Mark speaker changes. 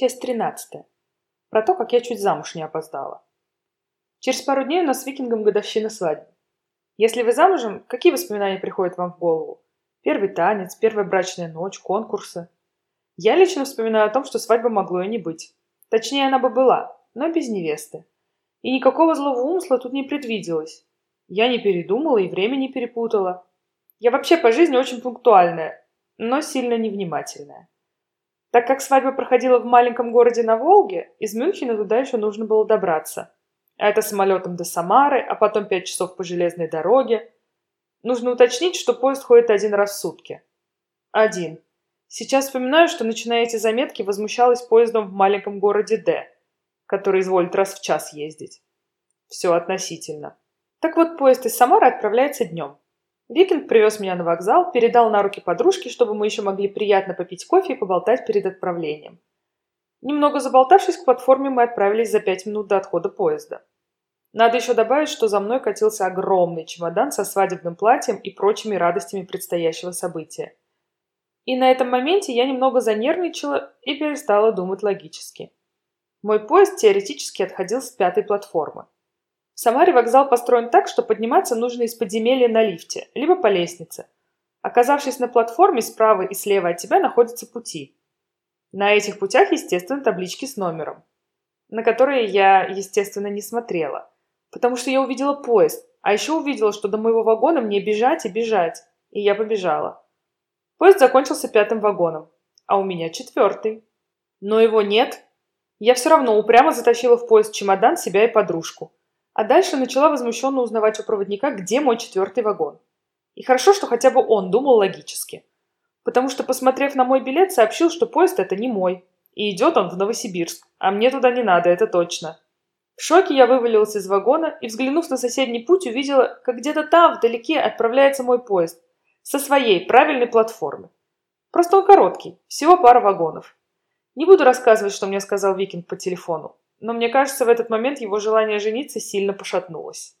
Speaker 1: Часть 13. Про то, как я чуть замуж не опоздала. Через пару дней у нас с викингом годовщина свадьбы. Если вы замужем, какие воспоминания приходят вам в голову? Первый танец, первая брачная ночь, конкурсы. Я лично вспоминаю о том, что свадьба могло и не быть. Точнее, она бы была, но без невесты. И никакого злого умысла тут не предвиделось. Я не передумала и время не перепутала. Я вообще по жизни очень пунктуальная, но сильно невнимательная. Так как свадьба проходила в маленьком городе на Волге, из Мюнхена туда еще нужно было добраться. А это самолетом до Самары, а потом пять часов по железной дороге. Нужно уточнить, что поезд ходит один раз в сутки. Один. Сейчас вспоминаю, что, начиная эти заметки, возмущалась поездом в маленьком городе Д, который изволит раз в час ездить. Все относительно. Так вот, поезд из Самары отправляется днем. Викинг привез меня на вокзал, передал на руки подружки, чтобы мы еще могли приятно попить кофе и поболтать перед отправлением. Немного заболтавшись к платформе, мы отправились за пять минут до отхода поезда. Надо еще добавить, что за мной катился огромный чемодан со свадебным платьем и прочими радостями предстоящего события. И на этом моменте я немного занервничала и перестала думать логически. Мой поезд теоретически отходил с пятой платформы. В Самаре вокзал построен так, что подниматься нужно из подземелья на лифте, либо по лестнице. Оказавшись на платформе, справа и слева от тебя находятся пути. На этих путях, естественно, таблички с номером, на которые я, естественно, не смотрела, потому что я увидела поезд, а еще увидела, что до моего вагона мне бежать и бежать, и я побежала. Поезд закончился пятым вагоном, а у меня четвертый. Но его нет. Я все равно упрямо затащила в поезд чемодан себя и подружку. А дальше начала возмущенно узнавать у проводника, где мой четвертый вагон. И хорошо, что хотя бы он думал логически. Потому что, посмотрев на мой билет, сообщил, что поезд это не мой. И идет он в Новосибирск. А мне туда не надо, это точно. В шоке я вывалилась из вагона и, взглянув на соседний путь, увидела, как где-то там, вдалеке, отправляется мой поезд. Со своей, правильной платформы. Просто он короткий, всего пара вагонов. Не буду рассказывать, что мне сказал Викинг по телефону но мне кажется, в этот момент его желание жениться сильно пошатнулось.